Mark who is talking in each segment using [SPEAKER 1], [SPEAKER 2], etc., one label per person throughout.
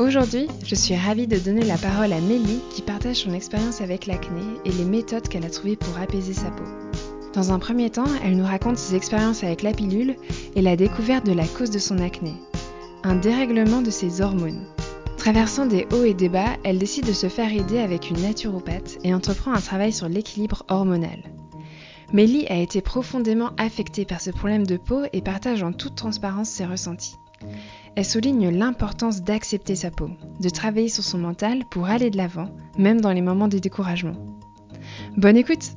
[SPEAKER 1] Aujourd'hui, je suis ravie de donner la parole à Mélie qui partage son expérience avec l'acné et les méthodes qu'elle a trouvées pour apaiser sa peau. Dans un premier temps, elle nous raconte ses expériences avec la pilule et la découverte de la cause de son acné, un dérèglement de ses hormones. Traversant des hauts et des bas, elle décide de se faire aider avec une naturopathe et entreprend un travail sur l'équilibre hormonal. Mélie a été profondément affectée par ce problème de peau et partage en toute transparence ses ressentis. Elle souligne l'importance d'accepter sa peau, de travailler sur son mental pour aller de l'avant, même dans les moments de découragement. Bonne écoute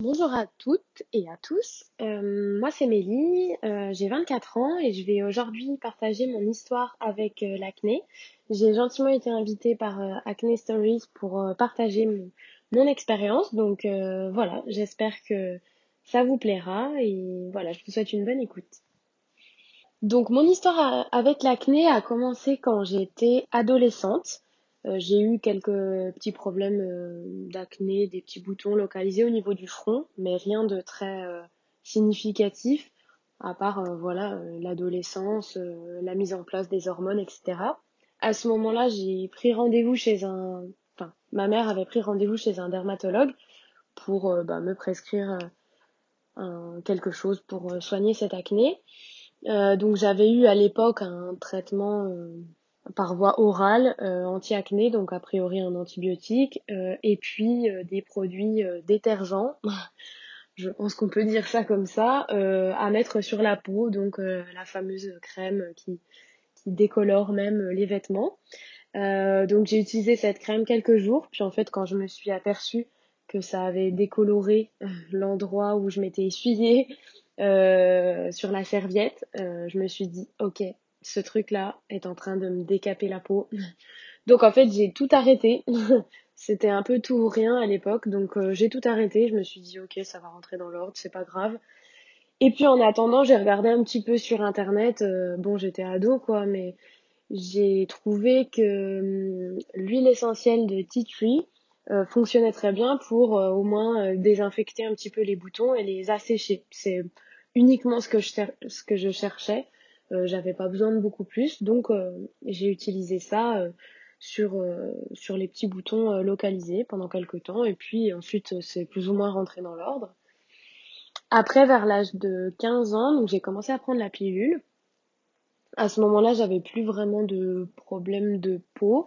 [SPEAKER 2] Bonjour à toutes et à tous, euh, moi c'est Mélie, euh, j'ai 24 ans et je vais aujourd'hui partager mon histoire avec euh, l'acné. J'ai gentiment été invitée par Acne Stories pour partager mon expérience, donc voilà, j'espère que ça vous plaira et voilà, je vous souhaite une bonne écoute. Donc mon histoire avec l'acné a commencé quand j'étais adolescente. Euh, j'ai eu quelques petits problèmes euh, d'acné, des petits boutons localisés au niveau du front, mais rien de très euh, significatif, à part voilà l'adolescence, la mise en place des hormones, etc. À ce moment-là, j'ai pris rendez-vous chez un, enfin ma mère avait pris rendez-vous chez un dermatologue pour bah, me prescrire quelque chose pour euh, soigner cette acné. Euh, donc j'avais eu à l'époque un traitement euh, par voie orale anti-acné, donc a priori un antibiotique, et puis des produits détergents, je pense qu'on peut dire ça comme ça, à mettre sur la peau, donc la fameuse crème qui, qui décolore même les vêtements. donc j'ai utilisé cette crème quelques jours, puis en fait quand je me suis aperçue que ça avait décoloré euh, l'endroit où je m'étais essuyée euh, sur la serviette, euh, je me suis dit ok, ce truc-là est en train de me décaper la peau. Donc en fait j'ai tout arrêté. C'était un peu tout ou rien à l'époque, donc j'ai tout arrêté. Je me suis dit ok, ça va rentrer dans l'ordre, c'est pas grave. Et puis en attendant, j'ai regardé un petit peu sur internet. bon, j'étais ado quoi, mais j'ai trouvé que hum, l'huile essentielle de tea fonctionnait très bien pour euh, au moins euh, désinfecter un petit peu les boutons et les assécher. C'est uniquement ce que je, ce que cherchais. J'avais pas besoin de beaucoup plus, donc j'ai utilisé ça sur sur les petits boutons localisés pendant quelques temps et puis ensuite c'est plus ou moins rentré dans l'ordre. Après vers l'âge de 15 ans, donc j'ai commencé à prendre la pilule. À ce moment-là, j'avais plus vraiment de problème de peau.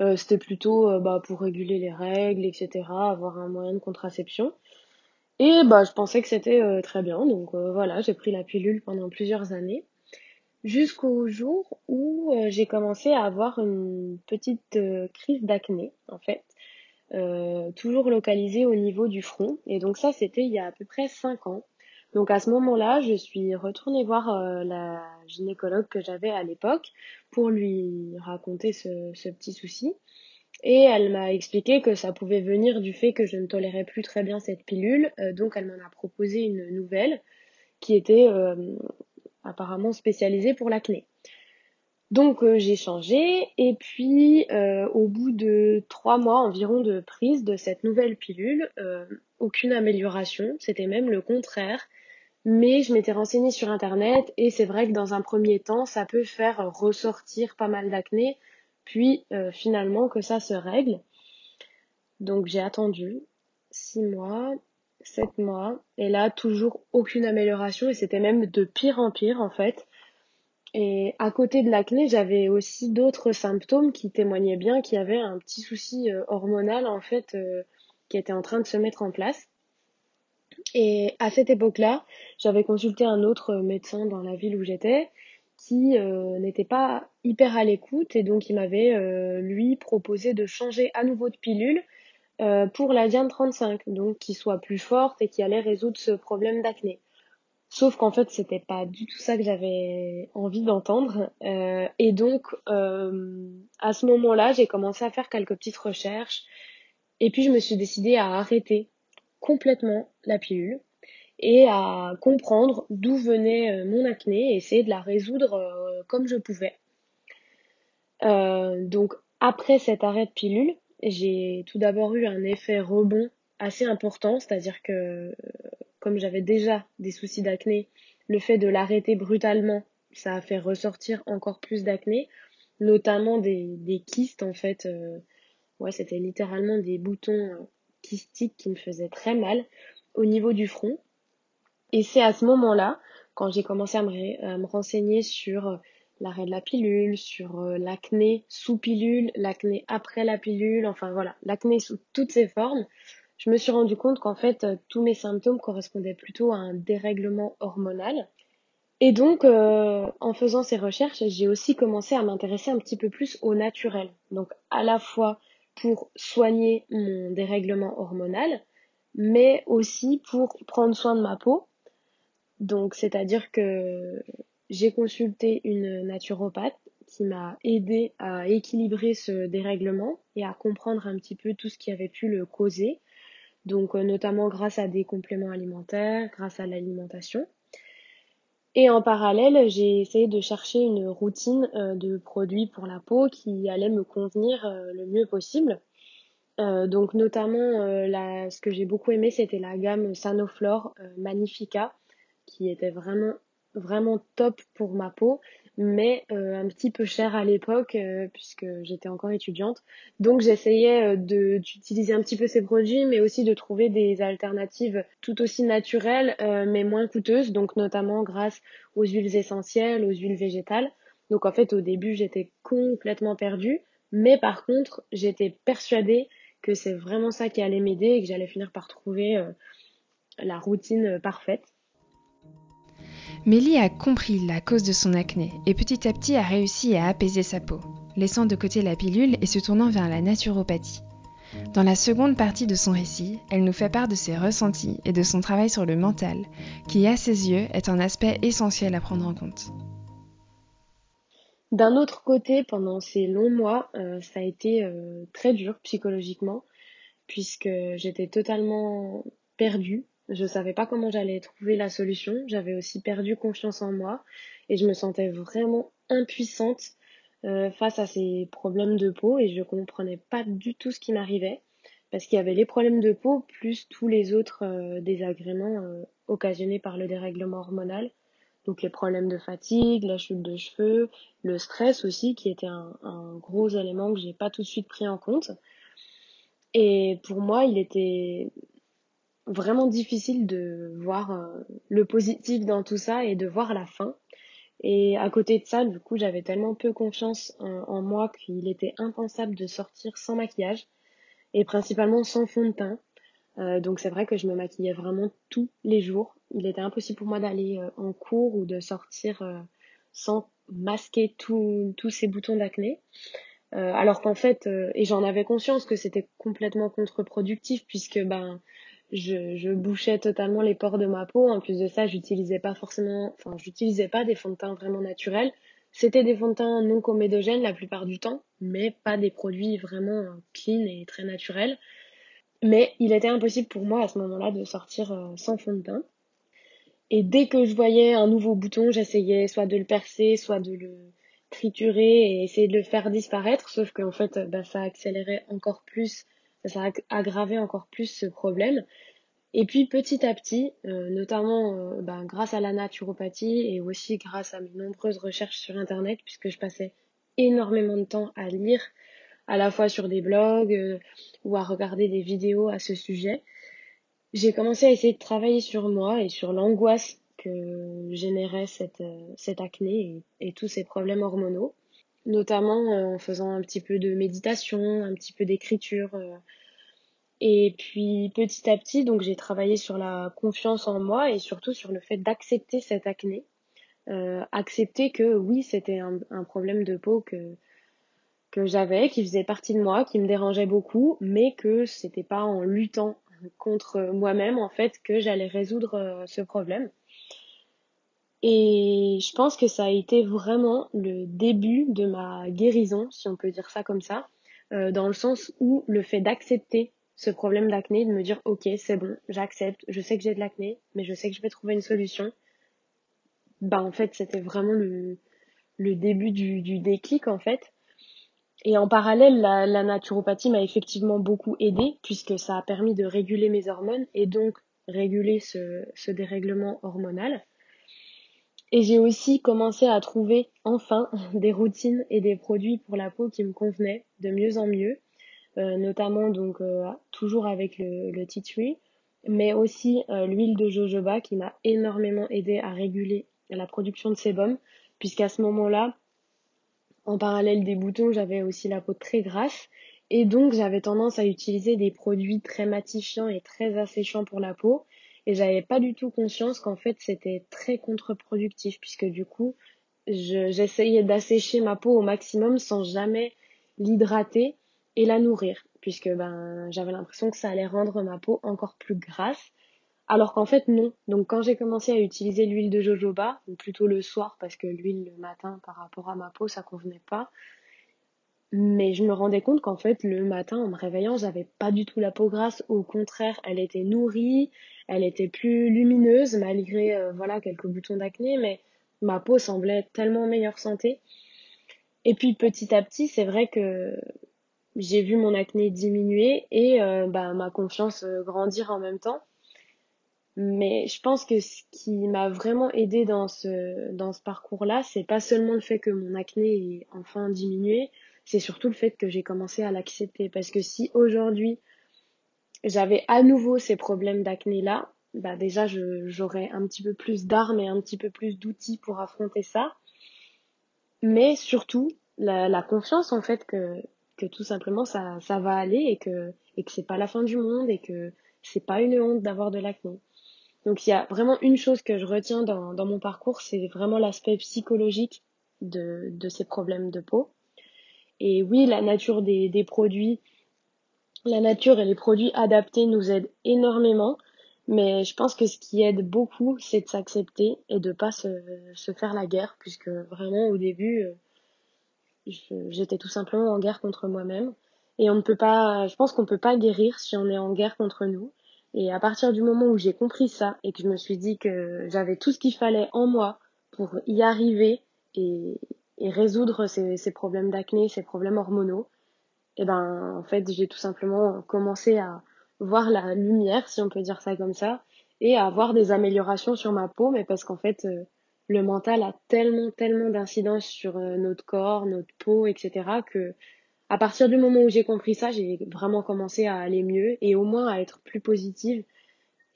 [SPEAKER 2] Euh, c'était plutôt euh, bah, pour réguler les règles, etc., avoir un moyen de contraception. Et bah, je pensais que c'était euh, très bien, donc voilà, j'ai pris la pilule pendant plusieurs années, jusqu'au jour où j'ai commencé à avoir une petite crise d'acné, en fait, toujours localisée au niveau du front. Et donc ça, c'était il y a à peu près 5 ans. Donc à ce moment-là, je suis retournée voir euh, la gynécologue que j'avais à l'époque pour lui raconter ce, petit souci. Et elle m'a expliqué que ça pouvait venir du fait que je ne tolérais plus très bien cette pilule. Euh, donc elle m'en a proposé une nouvelle qui était euh, apparemment spécialisée pour l'acné. Donc j'ai changé et puis au bout de trois mois environ de prise de cette nouvelle pilule, aucune amélioration, c'était même le contraire. Mais je m'étais renseignée sur internet et c'est vrai que dans un premier temps, ça peut faire ressortir pas mal d'acné, puis euh, finalement que ça se règle. Donc j'ai attendu 6 mois, 7 mois, et là toujours aucune amélioration et c'était même de pire en pire en fait. Et à côté de l'acné, j'avais aussi d'autres symptômes qui témoignaient bien qu'il y avait un petit souci euh, hormonal en fait euh, qui était en train de se mettre en place. Et à cette époque-là, j'avais consulté un autre médecin dans la ville où j'étais qui euh, n'était pas hyper à l'écoute et donc il m'avait euh, lui proposé de changer à nouveau de pilule euh, pour la Diane 35, donc qui soit plus forte et qui allait résoudre ce problème d'acné. Sauf qu'en fait, c'était pas du tout ça que j'avais envie d'entendre. Euh, et donc, euh, à ce moment-là, j'ai commencé à faire quelques petites recherches. Et puis, je me suis décidée à arrêter complètement la pilule et à comprendre d'où venait euh, mon acné et essayer de la résoudre comme je pouvais. donc, après cet arrêt de pilule, j'ai tout d'abord eu un effet rebond assez important, c'est-à-dire que comme j'avais déjà des soucis d'acné, le fait de l'arrêter brutalement, ça a fait ressortir encore plus d'acné, notamment des, kystes en fait. Euh, ouais, c'était littéralement des boutons euh, kystiques qui me faisaient très mal au niveau du front. Et c'est à ce moment-là, quand j'ai commencé à me, renseigner sur euh, l'arrêt de la pilule, sur l'acné sous pilule, l'acné après la pilule, enfin voilà, l'acné sous toutes ses formes, je me suis rendu compte qu'en fait, euh, tous mes symptômes correspondaient plutôt à un dérèglement hormonal. Et donc, euh, en faisant ces recherches, j'ai aussi commencé à m'intéresser un petit peu plus au naturel. Donc, à la fois pour soigner mon dérèglement hormonal, mais aussi pour prendre soin de ma peau. Donc, c'est-à-dire que j'ai consulté une naturopathe qui m'a aidé à équilibrer ce dérèglement et à comprendre un petit peu tout ce qui avait pu le causer donc euh, notamment grâce à des compléments alimentaires, grâce à l'alimentation. Et en parallèle, j'ai essayé de chercher une routine euh, de produits pour la peau qui allait me convenir euh, le mieux possible. donc notamment, ce que j'ai beaucoup aimé, c'était la gamme Sanoflore Magnifica, qui était vraiment vraiment top pour ma peau mais euh, un petit peu cher à l'époque euh, puisque j'étais encore étudiante. Donc j'essayais euh, d'utiliser un petit peu ces produits, mais aussi de trouver des alternatives tout aussi naturelles, mais moins coûteuses, donc notamment grâce aux huiles essentielles, aux huiles végétales. Donc en fait au début j'étais complètement perdue, mais par contre j'étais persuadée que c'est vraiment ça qui allait m'aider et que j'allais finir par trouver la routine parfaite.
[SPEAKER 1] Mélie a compris la cause de son acné et petit à petit a réussi à apaiser sa peau, laissant de côté la pilule et se tournant vers la naturopathie. Dans la seconde partie de son récit, elle nous fait part de ses ressentis et de son travail sur le mental, qui à ses yeux est un aspect essentiel à prendre en compte.
[SPEAKER 2] D'un autre côté, pendant ces longs mois, euh, ça a été euh, très dur psychologiquement, puisque j'étais totalement perdue je savais pas comment j'allais trouver la solution. J'avais aussi perdu confiance en moi et je me sentais vraiment impuissante euh, face à ces problèmes de peau et je comprenais pas du tout ce qui m'arrivait parce qu'il y avait les problèmes de peau plus tous les autres euh, désagréments euh, occasionnés par le dérèglement hormonal. Donc les problèmes de fatigue, la chute de cheveux, le stress aussi qui était un, un gros élément que j'ai pas tout de suite pris en compte. Et pour moi, il était vraiment difficile de voir euh, le positif dans tout ça et de voir la fin. Et à côté de ça, du coup, j'avais tellement peu confiance en, moi qu'il était impensable de sortir sans maquillage et principalement sans fond de teint. Euh, donc c'est vrai que je me maquillais vraiment tous les jours. Il était impossible pour moi d'aller euh, en cours ou de sortir sans masquer tous ces boutons d'acné. alors qu'en fait, et j'en avais conscience que c'était complètement contre-productif puisque ben je, bouchais totalement les pores de ma peau. En plus de ça, j'utilisais pas forcément, enfin, j'utilisais pas des fonds de teint vraiment naturels. C'était des fonds de teint non comédogènes la plupart du temps, mais pas des produits vraiment euh, clean et très naturels. Mais il était impossible pour moi à ce moment-là de sortir euh, sans fond de teint. Et dès que je voyais un nouveau bouton, j'essayais soit de le percer, soit de le triturer et essayer de le faire disparaître, sauf qu'en fait, bah, ça accélérait encore plus ça a aggravé encore plus ce problème. Et puis petit à petit, euh, notamment euh, ben, grâce à la naturopathie et aussi grâce à mes nombreuses recherches sur Internet, puisque je passais énormément de temps à lire, à la fois sur des blogs euh, ou à regarder des vidéos à ce sujet, j'ai commencé à essayer de travailler sur moi et sur l'angoisse que générait cette, cette acné et, tous ces problèmes hormonaux, notamment en faisant un petit peu de méditation, un petit peu d'écriture et puis petit à petit, donc j'ai travaillé sur la confiance en moi et surtout sur le fait d'accepter cette acné. Euh, accepter que oui, c'était un, problème de peau que, que j'avais, qui faisait partie de moi, qui me dérangeait beaucoup, mais que c'était pas en luttant contre moi-même en fait que j'allais résoudre euh, ce problème. Et je pense que ça a été vraiment le début de ma guérison, si on peut dire ça comme ça, euh, dans le sens où le fait d'accepter ce problème d'acné, de me dire ok c'est bon, j'accepte, je sais que j'ai de l'acné, mais je sais que je vais trouver une solution. Bah en fait c'était vraiment le, début du, déclic en fait. Et en parallèle, la, naturopathie m'a effectivement beaucoup aidé puisque ça a permis de réguler mes hormones et donc réguler ce dérèglement hormonal. Et j'ai aussi commencé à trouver enfin des routines et des produits pour la peau qui me convenaient de mieux en mieux, euh, notamment donc euh, toujours avec le, le tea tree, mais aussi euh, l'huile de jojoba qui m'a énormément aidé à réguler la production de sébum, puisqu'à ce moment-là, en parallèle des boutons, j'avais aussi la peau très grasse. Et donc j'avais tendance à utiliser des produits très matifiants et très asséchants pour la peau et j'avais pas du tout conscience qu'en fait c'était très contre-productif puisque du coup j'essayais d'assécher ma peau au maximum sans jamais l'hydrater et la nourrir puisque ben j'avais l'impression que ça allait rendre ma peau encore plus grasse alors qu'en fait non. Donc quand j'ai commencé à utiliser l'huile de jojoba, ou plutôt le soir parce que l'huile le matin par rapport à ma peau ça convenait pas, mais je me rendais compte qu'en fait, le matin, en me réveillant, j'avais pas du tout la peau grasse. Au contraire, elle était nourrie, elle était plus lumineuse, malgré, euh, voilà, quelques boutons d'acné, mais ma peau semblait tellement en meilleure santé. Et puis, petit à petit, c'est vrai que j'ai vu mon acné diminuer et euh, bah, ma confiance euh, grandir en même temps. Mais je pense que ce qui m'a vraiment aidé dans ce, dans ce parcours-là, c'est pas seulement le fait que mon acné ait enfin diminué, c'est surtout le fait que j'ai commencé à l'accepter. Parce que si aujourd'hui j'avais à nouveau ces problèmes d'acné là, bah déjà j'aurais un petit peu plus d'armes et un petit peu plus d'outils pour affronter ça. Mais surtout la, la, confiance en fait que, que tout simplement ça, ça va aller et que, et que c'est pas la fin du monde et que c'est pas une honte d'avoir de l'acné. Donc il y a vraiment une chose que je retiens dans, dans mon parcours, c'est vraiment l'aspect psychologique de, de ces problèmes de peau. Et oui, la nature des, produits, la nature et les produits adaptés nous aident énormément. Mais je pense que ce qui aide beaucoup, c'est de s'accepter et de pas se, se faire la guerre, puisque vraiment au début, euh, j'étais tout simplement en guerre contre moi-même. Et on ne peut pas, je pense qu'on peut pas guérir si on est en guerre contre nous. Et à partir du moment où j'ai compris ça et que je me suis dit que j'avais tout ce qu'il fallait en moi pour y arriver et, et résoudre ces, ces problèmes d'acné, ces problèmes hormonaux, et eh ben en fait j'ai tout simplement commencé à voir la lumière, si on peut dire ça comme ça, et à avoir des améliorations sur ma peau, mais parce qu'en fait euh, le mental a tellement tellement d'incidence sur euh, notre corps, notre peau, etc. que à partir du moment où j'ai compris ça, j'ai vraiment commencé à aller mieux et au moins à être plus positive.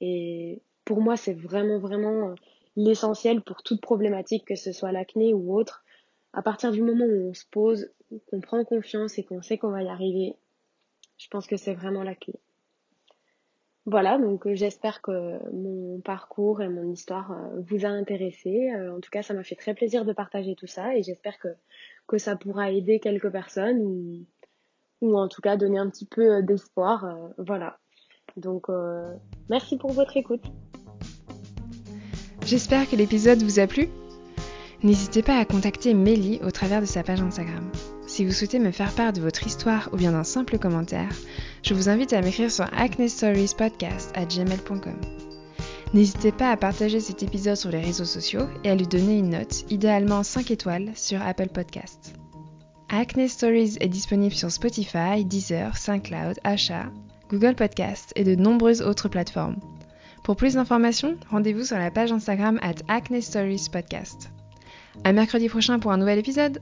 [SPEAKER 2] Et pour moi, c'est vraiment vraiment l'essentiel pour toute problématique, que ce soit l'acné ou autre, à partir du moment où on se pose, qu'on prend confiance et qu'on sait qu'on va y arriver, je pense que c'est vraiment la clé. Voilà, donc euh, j'espère que mon parcours et mon histoire euh, vous a intéressé. Euh, en tout cas, ça m'a fait très plaisir de partager tout ça et j'espère que, ça pourra aider quelques personnes ou en tout cas donner un petit peu d'espoir. Voilà. Donc, merci pour votre écoute.
[SPEAKER 1] J'espère que l'épisode vous a plu. N'hésitez pas à contacter Mélie au travers de sa page Instagram. Si vous souhaitez me faire part de votre histoire ou bien d'un simple commentaire, je vous invite à m'écrire sur acnestoriespodcast@gmail.com. N'hésitez pas à partager cet épisode sur les réseaux sociaux et à lui donner une note, idéalement 5 étoiles, sur Apple Podcast. Acne Stories est disponible sur Spotify, Deezer, SoundCloud, Asha, Google Podcast et de nombreuses autres plateformes. Pour plus d'informations, rendez-vous sur la page Instagram at Acne Stories Podcast. À mercredi prochain pour un nouvel épisode.